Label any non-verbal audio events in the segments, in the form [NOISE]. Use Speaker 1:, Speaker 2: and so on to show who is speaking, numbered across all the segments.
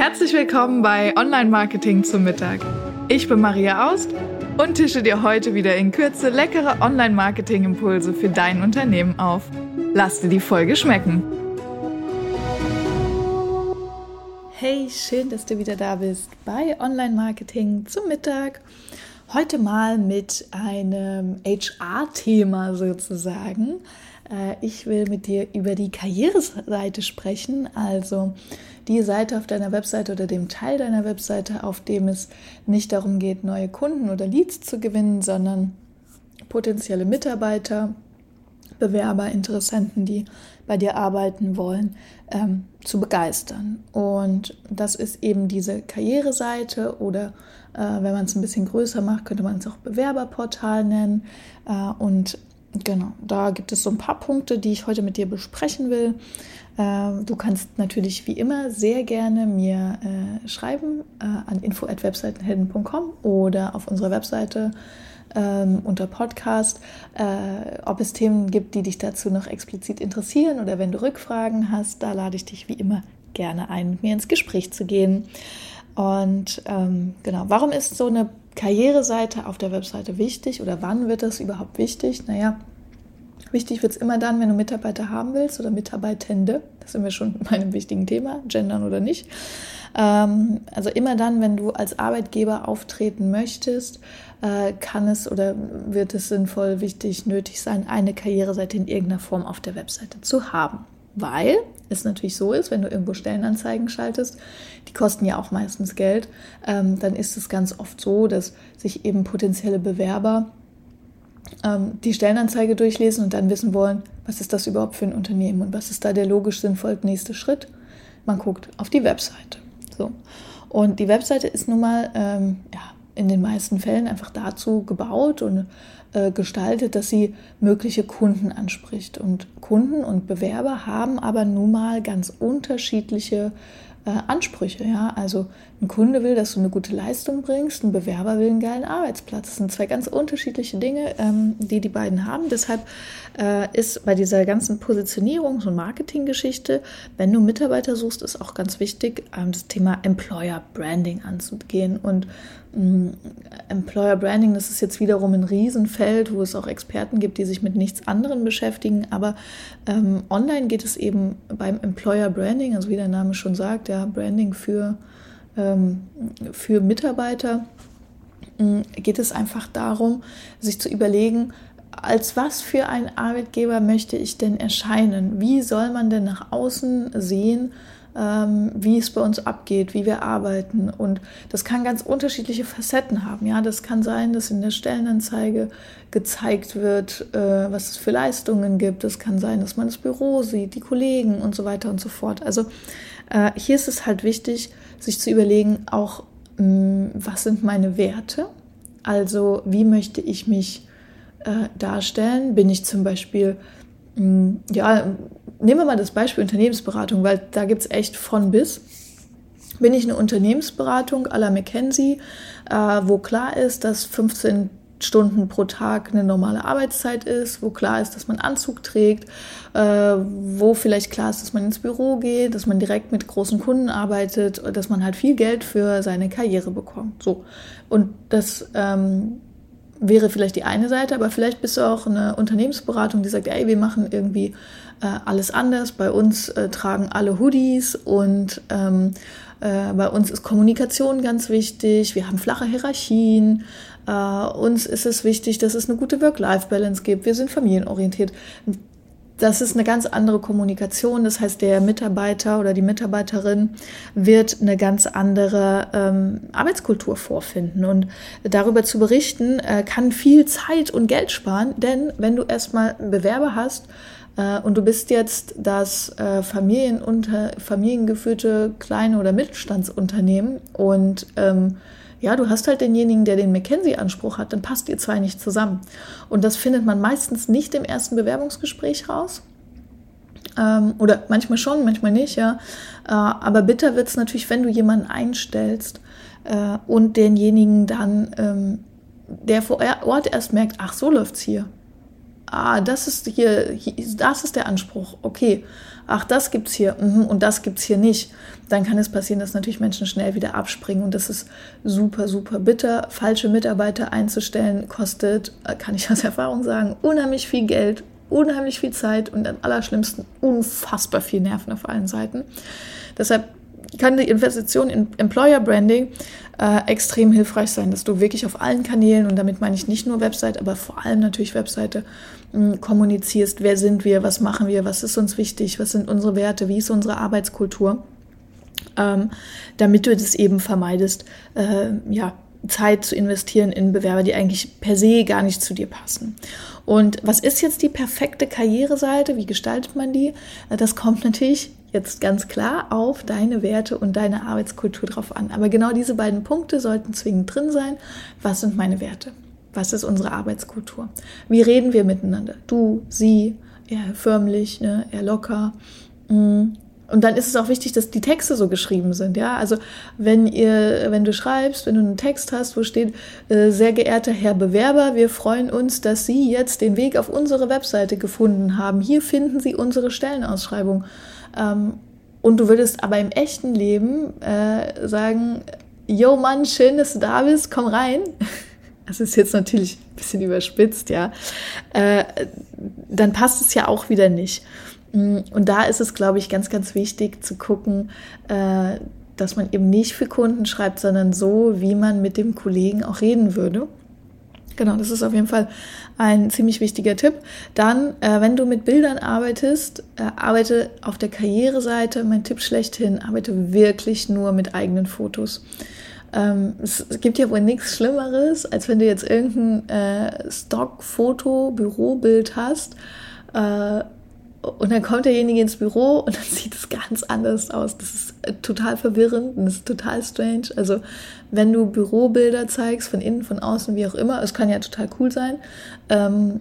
Speaker 1: Herzlich willkommen bei Online Marketing zum Mittag. Ich bin Maria Aust und tische dir heute wieder in Kürze leckere Online Marketing Impulse für dein Unternehmen auf. Lass dir die Folge schmecken. Hey, schön, dass du wieder da bist bei Online Marketing zum Mittag. Heute mal mit einem HR-Thema sozusagen. Äh, ich will mit dir über die Karriereseite sprechen, also die Seite auf deiner Webseite oder dem Teil deiner Webseite, auf dem es nicht darum geht, neue Kunden oder Leads zu gewinnen, sondern potenzielle Mitarbeiter, Bewerber, Interessenten, die bei dir arbeiten wollen, ähm, zu begeistern. Und das ist eben diese Karriereseite oder äh, wenn man es ein bisschen größer macht, könnte man es auch Bewerberportal nennen. Äh, und Genau, da gibt es so ein paar Punkte, die ich heute mit dir besprechen will. Ähm, du kannst natürlich wie immer sehr gerne mir äh, schreiben äh, an info@webseitenhelden.com oder auf unserer Webseite ähm, unter Podcast, äh, ob es Themen gibt, die dich dazu noch explizit interessieren oder wenn du Rückfragen hast, da lade ich dich wie immer gerne ein, mit mir ins Gespräch zu gehen. Und ähm, genau, warum ist so eine Karriereseite auf der Webseite wichtig oder wann wird das überhaupt wichtig? Naja, wichtig wird es immer dann, wenn du Mitarbeiter haben willst oder Mitarbeitende. Das sind wir schon bei einem wichtigen Thema, gendern oder nicht. Ähm, also immer dann, wenn du als Arbeitgeber auftreten möchtest, äh, kann es oder wird es sinnvoll, wichtig, nötig sein, eine Karriereseite in irgendeiner Form auf der Webseite zu haben. Weil es natürlich so ist, wenn du irgendwo Stellenanzeigen schaltest, die kosten ja auch meistens Geld, ähm, dann ist es ganz oft so, dass sich eben potenzielle Bewerber ähm, die Stellenanzeige durchlesen und dann wissen wollen, was ist das überhaupt für ein Unternehmen und was ist da der logisch sinnvoll nächste Schritt. Man guckt auf die Webseite. So. Und die Webseite ist nun mal ähm, ja, in den meisten Fällen einfach dazu gebaut und äh, gestaltet, dass sie mögliche Kunden anspricht. Und Kunden und Bewerber haben aber nun mal ganz unterschiedliche äh, Ansprüche. Ja? Also ein Kunde will, dass du eine gute Leistung bringst, ein Bewerber will einen geilen Arbeitsplatz. Das sind zwei ganz unterschiedliche Dinge, ähm, die die beiden haben. Deshalb äh, ist bei dieser ganzen Positionierungs- und Marketinggeschichte, wenn du Mitarbeiter suchst, ist auch ganz wichtig, ähm, das Thema Employer Branding anzugehen. Und ähm, Employer Branding, das ist jetzt wiederum ein Riesenfeld, wo es auch Experten gibt, die sich mit nichts anderem beschäftigen. Aber ähm, online geht es eben beim Employer Branding, also wie der Name schon sagt, ja, Branding für ähm, für Mitarbeiter mm, geht es einfach darum, sich zu überlegen, als was für ein Arbeitgeber möchte ich denn erscheinen? Wie soll man denn nach außen sehen, ähm, wie es bei uns abgeht, wie wir arbeiten? Und das kann ganz unterschiedliche Facetten haben. Ja, das kann sein, dass in der Stellenanzeige gezeigt wird, äh, was es für Leistungen gibt. Es kann sein, dass man das Büro sieht, die Kollegen und so weiter und so fort. Also äh, hier ist es halt wichtig, sich zu überlegen, auch mm, was sind meine Werte? Also wie möchte ich mich äh, darstellen? Bin ich zum Beispiel, mh, mm, ja, nehmen wir mal das Beispiel Unternehmensberatung, weil da gibt es echt von bis. Bin ich eine Unternehmensberatung à la McKenzie, äh, wo klar ist, dass 15 Stunden pro Tag eine normale Arbeitszeit ist, wo klar ist, dass man Anzug trägt, äh, wo vielleicht klar ist, dass man ins Büro geht, dass man direkt mit großen Kunden arbeitet, dass man halt viel Geld für seine Karriere bekommt. So. Und das ähm, wäre vielleicht die eine Seite, aber vielleicht bist du auch eine Unternehmensberatung, die sagt, ey, wir machen irgendwie äh, alles anders. Bei uns äh, tragen alle Hoodies und ähm, äh, bei uns ist Kommunikation ganz wichtig. Wir haben flache Hierarchien. Äh, uns ist es wichtig, dass es eine gute Work-Life-Balance gibt. Wir sind familienorientiert. Das ist eine ganz andere Kommunikation. Das heißt, der Mitarbeiter oder die Mitarbeiterin wird eine ganz andere ähm, Arbeitskultur vorfinden. Und darüber zu berichten, äh, kann viel Zeit und Geld sparen. Denn wenn du erstmal Bewerber hast, und du bist jetzt das äh, Familienunter familiengeführte kleine oder Mittelstandsunternehmen und ähm, ja, du hast halt denjenigen, der den McKenzie-Anspruch hat, dann passt ihr zwei nicht zusammen. Und das findet man meistens nicht im ersten Bewerbungsgespräch raus. Ähm, oder manchmal schon, manchmal nicht, ja. Äh, aber bitter wird es natürlich, wenn du jemanden einstellst äh, und denjenigen dann, ähm, der vor Ort erst merkt, ach, so läuft's hier. Ah, das ist hier, das ist der Anspruch. Okay, ach, das gibt's hier mhm, und das gibt's hier nicht, dann kann es passieren, dass natürlich Menschen schnell wieder abspringen und das ist super, super bitter. Falsche Mitarbeiter einzustellen kostet, äh, kann ich aus [LAUGHS] Erfahrung sagen, unheimlich viel Geld, unheimlich viel Zeit und am allerschlimmsten unfassbar viel Nerven auf allen Seiten. Deshalb kann die Investition in Employer Branding äh, extrem hilfreich sein, dass du wirklich auf allen Kanälen, und damit meine ich nicht nur Website, aber vor allem natürlich Webseite, mh, kommunizierst, wer sind wir, was machen wir, was ist uns wichtig, was sind unsere Werte, wie ist unsere Arbeitskultur, ähm, damit du das eben vermeidest, äh, ja, Zeit zu investieren in Bewerber, die eigentlich per se gar nicht zu dir passen. Und was ist jetzt die perfekte Karriereseite? Wie gestaltet man die? Das kommt natürlich jetzt ganz klar auf deine Werte und deine Arbeitskultur drauf an. Aber genau diese beiden Punkte sollten zwingend drin sein. Was sind meine Werte? Was ist unsere Arbeitskultur? Wie reden wir miteinander? Du, sie, eher förmlich, ne, eher locker. Mm. Und dann ist es auch wichtig, dass die Texte so geschrieben sind, ja. Also wenn ihr, wenn du schreibst, wenn du einen Text hast, wo steht, äh, sehr geehrter Herr Bewerber, wir freuen uns, dass Sie jetzt den Weg auf unsere Webseite gefunden haben. Hier finden Sie unsere Stellenausschreibung. Ähm, und du würdest aber im echten Leben äh, sagen, yo Mann, schön, dass du da bist, komm rein. [LAUGHS] Das ist jetzt natürlich ein bisschen überspitzt, ja. Äh, dann passt es ja auch wieder nicht. Mm, und da ist es, glaube ich, ganz, ganz wichtig zu gucken, äh, dass man eben nicht für Kunden schreibt, sondern so, wie man mit dem Kollegen auch reden würde. Genau, das ist auf jeden Fall ein ziemlich wichtiger Tipp. Dann, äh, wenn du mit Bildern arbeitest, äh, arbeite auf der Karriereseite, mein Tipp schlechthin, arbeite wirklich nur mit eigenen Fotos. Ähm, es, gibt ja wohl nichts Schlimmeres, als wenn du jetzt irgendein äh, Stockfoto, Bürobild hast äh, und dann kommt derjenige ins Büro und dann [LAUGHS] sieht es ganz anders aus. Das ist äh, total verwirrend und das ist total strange. Also wenn du Bürobilder zeigst, von innen, von außen, wie auch immer, es kann ja total cool sein, ähm,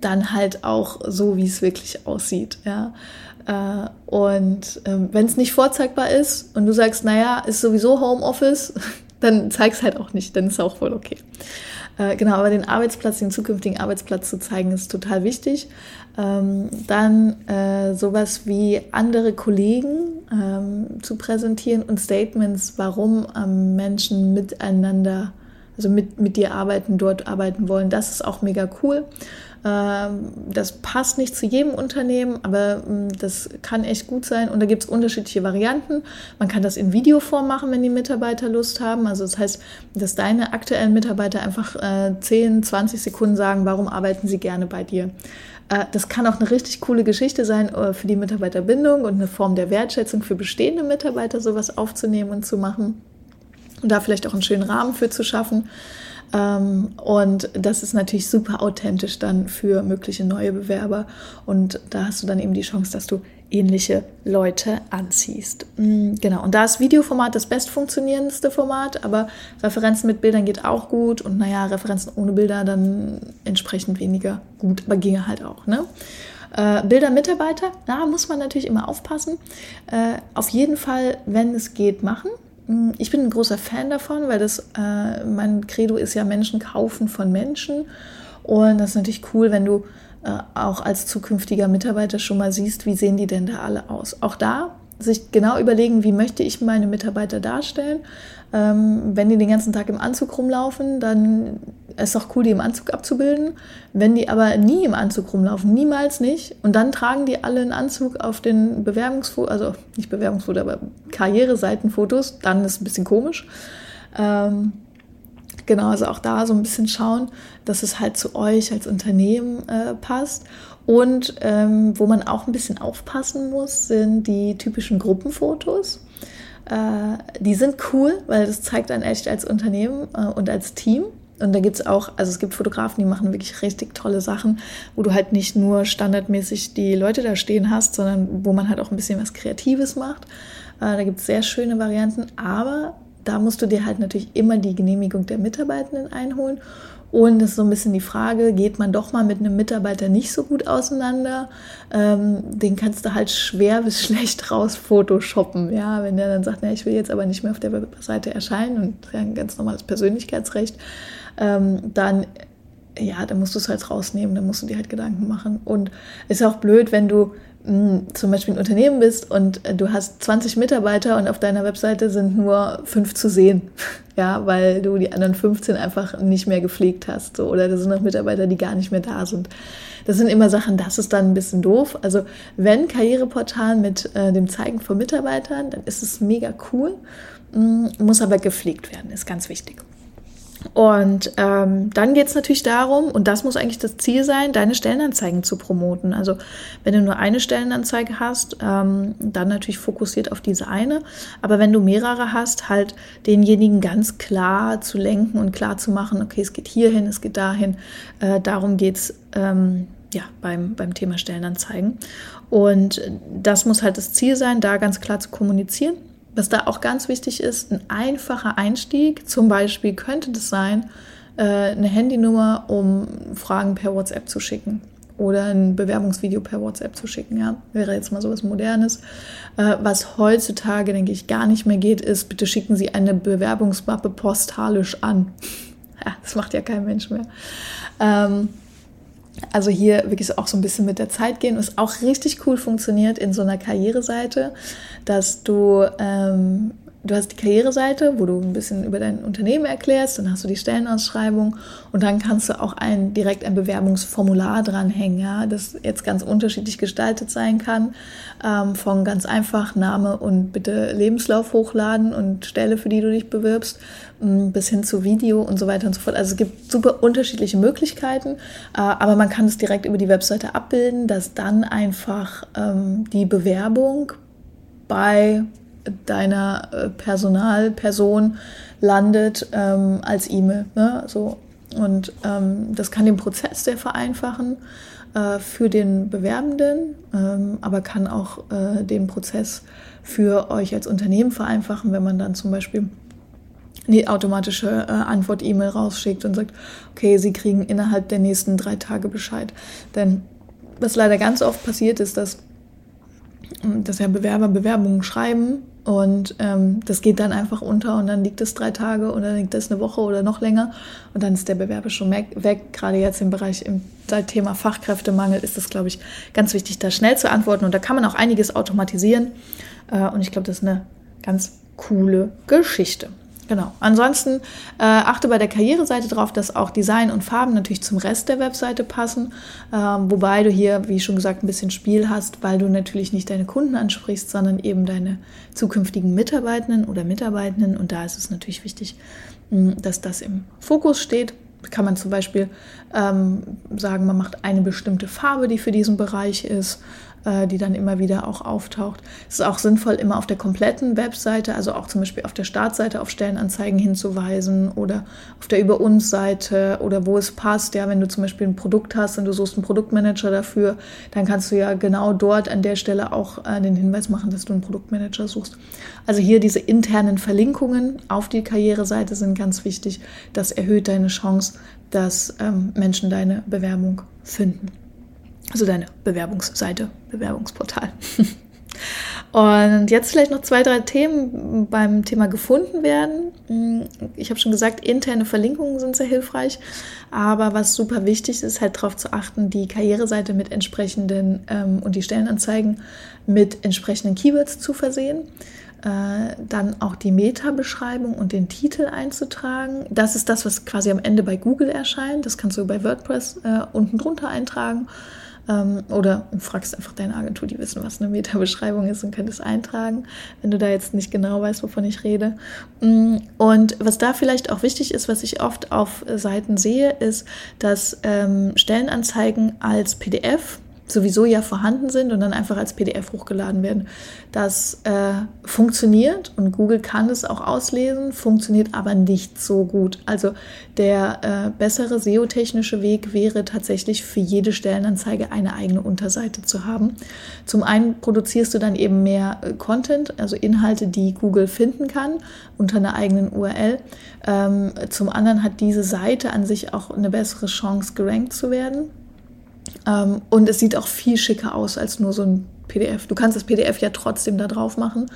Speaker 1: dann halt auch so, wie es wirklich aussieht. Ja? Äh, und ähm, wenn es nicht vorzeigbar ist und du sagst, naja, ist sowieso Homeoffice, [LAUGHS] dann zeig es halt auch nicht, dann ist auch wohl okay. Äh, genau, aber den Arbeitsplatz, den zukünftigen Arbeitsplatz zu zeigen, ist total wichtig. Ähm, dann äh, sowas wie andere Kollegen ähm, zu präsentieren und Statements, warum ähm, Menschen miteinander, also mit, mit dir arbeiten, dort arbeiten wollen. Das ist auch mega cool. Ähm, das passt nicht zu jedem Unternehmen, aber ähm, das kann echt gut sein. Und da gibt es unterschiedliche Varianten. Man kann das in Videoform machen, wenn die Mitarbeiter Lust haben. Also das heißt, dass deine aktuellen Mitarbeiter einfach 10, äh, 20 Sekunden sagen, warum arbeiten sie gerne bei dir. Äh, das kann auch eine richtig coole Geschichte sein äh, für die Mitarbeiterbindung und eine Form der Wertschätzung für bestehende Mitarbeiter, sowas aufzunehmen und zu machen. Und da vielleicht auch einen schönen Rahmen für zu schaffen. Ähm, und das ist natürlich super authentisch dann für mögliche neue Bewerber. Und da hast du dann eben die Chance, dass du ähnliche Leute anziehst. Mm, genau, und da ist Videoformat das bestfunktionierendste Format, aber Referenzen mit Bildern geht auch gut und naja, Referenzen ohne Bilder dann entsprechend weniger gut, aber ginge halt auch. Ne? Äh, Bilder Mitarbeiter, da muss man natürlich immer aufpassen. Äh, auf jeden Fall, wenn es geht, machen. Mm, ich bin ein großer Fan davon, weil das äh, mein Credo ist ja Menschen kaufen von Menschen. Und das ist natürlich cool, wenn du äh, auch als zukünftiger Mitarbeiter schon mal siehst, wie sehen die denn da alle aus. Auch da sich genau überlegen, wie möchte ich meine Mitarbeiter darstellen. Ähm, wenn die den ganzen Tag im Anzug rumlaufen, dann ist es auch cool, die im Anzug abzubilden. Wenn die aber nie im Anzug rumlaufen, niemals nicht, und dann tragen die alle einen Anzug auf den Bewerbungsfotos, also nicht Bewerbungsfotos, aber Karriereseitenfotos, dann ist es ein bisschen komisch. Ähm, genau, also auch da so ein bisschen schauen, dass es halt zu euch als Unternehmen äh, passt. Und ähm, wo man auch ein bisschen aufpassen muss, sind die typischen Gruppenfotos. Äh, die sind cool, weil das zeigt einen echt als Unternehmen äh, und als Team. Und da gibt es auch, also es gibt Fotografen, die machen wirklich richtig tolle Sachen, wo du halt nicht nur standardmäßig die Leute da stehen hast, sondern wo man halt auch ein bisschen was Kreatives macht. Äh, da gibt es sehr schöne Varianten, aber da musst du dir halt natürlich immer die Genehmigung der Mitarbeitenden einholen. Und es ist so ein bisschen die Frage, geht man doch mal mit einem Mitarbeiter nicht so gut auseinander? Ähm, den kannst du halt schwer bis [LAUGHS] schlecht raus photoshoppen. Ja, wenn der dann sagt, na, ich will jetzt aber nicht mehr auf der Webseite erscheinen und das ist ja ein ganz normales Persönlichkeitsrecht, ähm, dann ja, dann musst du es halt rausnehmen, dann musst du dir halt Gedanken machen. Und es ist auch blöd, wenn du zum Beispiel ein Unternehmen bist und äh, du hast 20 Mitarbeiter und auf deiner Webseite sind nur fünf zu sehen, [LAUGHS] ja, weil du die anderen 15 einfach nicht mehr gepflegt hast, so, oder da sind noch Mitarbeiter, die gar nicht mehr da sind. Das sind immer Sachen, das ist dann ein bisschen doof. Also wenn Karriereportal mit äh, dem Zeigen von Mitarbeitern, dann ist es mega cool, mm, muss aber gepflegt werden, ist ganz wichtig. Und ähm, dann geht es natürlich darum, und das muss eigentlich das Ziel sein, deine Stellenanzeigen zu promoten. Also wenn du nur eine Stellenanzeige hast, ähm, dann natürlich fokussiert auf diese eine. Aber wenn du mehrere hast, halt denjenigen ganz klar zu lenken und klar zu machen, okay, es geht hierhin, es geht dahin. Äh, darum geht es ähm, ja, beim, beim Thema Stellenanzeigen. Und das muss halt das Ziel sein, da ganz klar zu kommunizieren. Was da auch ganz wichtig ist, ein einfacher Einstieg. Zum Beispiel könnte das sein, äh, eine Handynummer, um Fragen per WhatsApp zu schicken oder ein Bewerbungsvideo per WhatsApp zu schicken. Ja, wäre jetzt mal so was Modernes. Äh, was heutzutage, denke ich, gar nicht mehr geht, ist, bitte schicken Sie eine Bewerbungsmappe postalisch an. [LAUGHS] Ja, das macht ja kein Mensch mehr. Ähm, also hier wirklich auch so ein bisschen mit der Zeit gehen, was auch richtig cool funktioniert in so einer Karriereseite, dass du ähm, du hast die Karriereseite, wo du ein bisschen über dein Unternehmen erklärst, dann hast du die Stellenausschreibung und dann kannst du auch ein, direkt ein Bewerbungsformular dranhängen, ja, das jetzt ganz unterschiedlich gestaltet sein kann, ähm, von ganz einfach Name und bitte Lebenslauf hochladen und Stelle, für die du dich bewirbst, ähm, bis hin zu Video und so weiter und so fort. Also es gibt super unterschiedliche Möglichkeiten, äh, aber man kann es direkt über die Webseite abbilden, dass dann einfach ähm, die Bewerbung bei deiner äh, Personalperson landet ähm, als E-Mail. Ne? So. Und ähm, das kann den Prozess sehr vereinfachen äh, für den Bewerbenden, ähm, aber kann auch äh, den Prozess für euch als Unternehmen vereinfachen, wenn man dann zum Beispiel die automatische äh, Antwort-E-Mail rausschickt und sagt, okay, Sie kriegen innerhalb der nächsten drei Tage Bescheid. Denn was leider ganz oft passiert ist, dass, dass ja Bewerber Bewerbungen schreiben und ähm, das geht dann einfach unter und dann liegt es drei Tage und dann liegt es eine Woche oder noch länger und dann ist der Bewerber schon weg. Gerade jetzt im Bereich im Thema Fachkräftemangel ist es, glaube ich, ganz wichtig, da schnell zu antworten. Und da kann man auch einiges automatisieren. Äh, und ich glaube, das ist eine ganz coole Geschichte. Genau. Ansonsten äh, achte bei der Karriereseite darauf, dass auch Design und Farben natürlich zum Rest der Webseite passen. Ähm, wobei du hier, wie schon gesagt, ein bisschen Spiel hast, weil du natürlich nicht deine Kunden ansprichst, sondern eben deine zukünftigen Mitarbeitenden oder Mitarbeitenden. Und da ist es natürlich wichtig, mh, dass das im Fokus steht. Kann man zum Beispiel ähm, sagen, man macht eine bestimmte Farbe, die für diesen Bereich ist. Äh, die dann immer wieder auch auftaucht. Es ist auch sinnvoll, immer auf der kompletten Webseite, also auch zum Beispiel auf der Startseite auf Stellenanzeigen hinzuweisen oder auf der Über uns Seite oder wo es passt. Ja, wenn du zum Beispiel ein Produkt hast und du suchst einen Produktmanager dafür, dann kannst du ja genau dort an der Stelle auch äh, den Hinweis machen, dass du einen Produktmanager suchst. Also hier diese internen Verlinkungen auf die Karriereseite sind ganz wichtig. Das erhöht deine Chance, dass ähm, Menschen deine Bewerbung finden. Also deine Bewerbungsseite, Bewerbungsportal. [LAUGHS] Und jetzt vielleicht noch zwei, drei Themen beim Thema gefunden werden. Ich habe schon gesagt, interne Verlinkungen sind sehr hilfreich. Aber was super wichtig ist, halt darauf zu achten, die Karriereseite mit entsprechenden ähm, und die Stellenanzeigen mit entsprechenden Keywords zu versehen. Äh, dann auch die Meta-Beschreibung und den Titel einzutragen. Das ist das, was quasi am Ende bei Google erscheint. Das kannst du bei WordPress äh, unten drunter eintragen. Ähm, oder fragst einfach deine Agentur, die wissen, was eine Meta-Beschreibung ist und könntest eintragen, wenn du da jetzt nicht genau weißt, wovon ich rede. Mm, und was da vielleicht auch wichtig ist, was ich oft auf Seiten sehe, ist, dass ähm, Stellenanzeigen als PDF sowieso ja vorhanden sind und dann einfach als PDF hochgeladen werden. Das äh, funktioniert und Google kann es auch auslesen, funktioniert aber nicht so gut. Also der äh, bessere SEO-technische Weg wäre tatsächlich für jede Stellenanzeige eine eigene Unterseite zu haben. Zum einen produzierst du dann eben mehr äh, Content, also Inhalte, die Google finden kann unter einer eigenen URL. Ähm, zum anderen hat diese Seite an sich auch eine bessere Chance, gerankt zu werden ähm, und es sieht auch viel schicker aus als nur so ein PDF. Du kannst das PDF ja trotzdem da drauf machen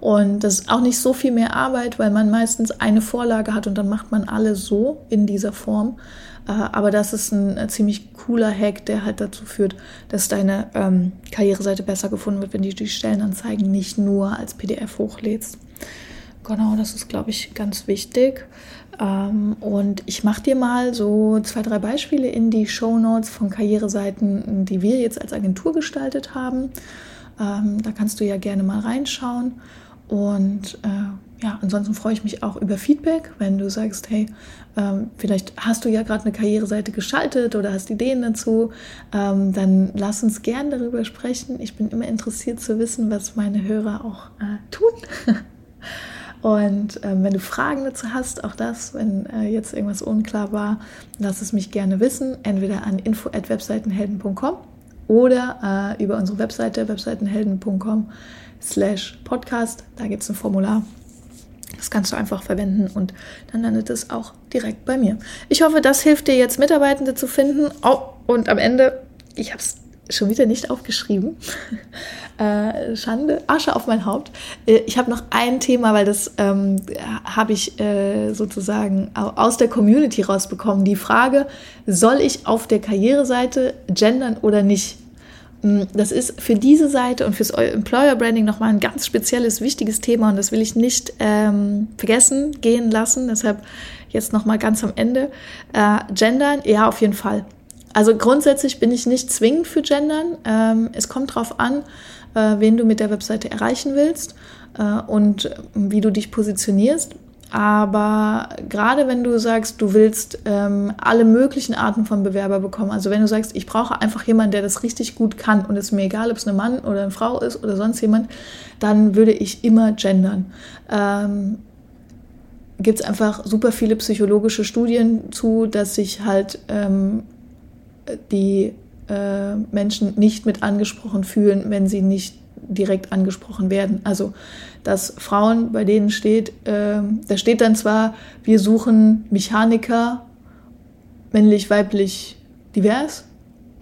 Speaker 1: Und das ist auch nicht so viel mehr Arbeit, weil man meistens eine Vorlage hat und dann macht man alle so in dieser Form. Äh, aber das ist ein ziemlich cooler Hack, der halt dazu führt, dass deine ähm, Karriereseite besser gefunden wird, wenn du die Stellenanzeigen nicht nur als PDF hochlädst. Genau, das ist, glaube ich, ganz wichtig. Ähm, und ich mache dir mal so zwei, drei Beispiele in die Show Notes von Karriereseiten, die wir jetzt als Agentur gestaltet haben. Ähm, da kannst du ja gerne mal reinschauen. Und äh, ja, ansonsten freue ich mich auch über Feedback, wenn du sagst, hey, ähm, vielleicht hast du ja gerade eine Karriereseite geschaltet oder hast Ideen dazu, ähm, dann lass uns gern darüber sprechen. Ich bin immer interessiert zu wissen, was meine Hörer auch äh, tun. [LAUGHS] Und ähm, wenn du Fragen dazu hast, auch das, wenn äh, jetzt irgendwas unklar war, lass es mich gerne wissen, entweder an info@webseitenhelden.com oder äh, über unsere Webseite webseitenhelden.com slash podcast. Da gibt es ein Formular. Das kannst du einfach verwenden und dann landet es auch direkt bei mir. Ich hoffe, das hilft dir jetzt, Mitarbeitende zu finden. Oh, und am Ende, ich habe es schon wieder nicht aufgeschrieben. [LAUGHS] äh, Schande, Asche auf mein Haupt. Äh, ich habe noch ein Thema, weil das ähm, habe ich äh, sozusagen aus der Community rausbekommen. Die Frage, soll ich auf der Karriereseite gendern oder nicht? Mm, das ist für diese Seite und fürs Employer Branding nochmal ein ganz spezielles, wichtiges Thema und das will ich nicht ähm, vergessen gehen lassen. Deshalb jetzt nochmal ganz am Ende. Äh, gendern, ja, auf jeden Fall. Also grundsätzlich bin ich nicht zwingend für Gendern. Ähm, es kommt darauf an, äh, wen du mit der Webseite erreichen willst äh, und wie du dich positionierst. Aber gerade wenn du sagst, du willst ähm, alle möglichen Arten von Bewerber bekommen, also wenn du sagst, ich brauche einfach jemanden, der das richtig gut kann und es ist mir egal, ob es ein Mann oder eine Frau ist oder sonst jemand, dann würde ich immer gendern. Ähm, Gibt es einfach super viele psychologische Studien zu, dass sich halt ähm, die äh, Menschen nicht mit angesprochen fühlen, wenn sie nicht direkt angesprochen werden. Also dass Frauen, bei denen steht, äh, da steht dann zwar, wir suchen Mechaniker, männlich, weiblich, divers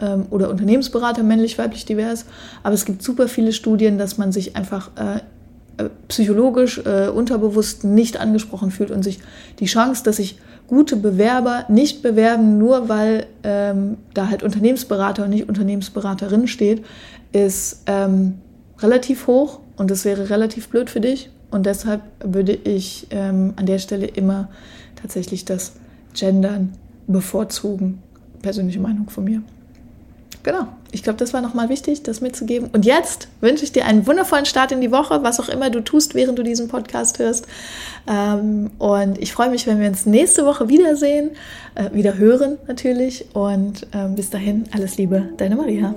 Speaker 1: ähm, oder Unternehmensberater, männlich, weiblich, divers, aber es gibt super viele Studien, dass man sich einfach äh, äh psychologisch, äh, unterbewusst nicht angesprochen fühlt und sich die Chance, dass sich gute Bewerber nicht bewerben, nur weil ähm, da halt Unternehmensberater und nicht Unternehmensberaterin steht, ist ähm, relativ hoch und das wäre relativ blöd für dich. Und deshalb würde ich ähm, an der Stelle immer tatsächlich das Gendern bevorzugen. Persönliche Meinung von mir. Genau. Ich glaube, das war nochmal wichtig, das mitzugeben. Und jetzt wünsche ich dir einen wundervollen Start in die Woche, was auch immer du tust, während du diesen Podcast hörst. Ähm, und ich freue mich, wenn wir uns nächste Woche wiedersehen, äh, wieder hören natürlich. Und ähm, bis dahin, alles Liebe, deine Maria.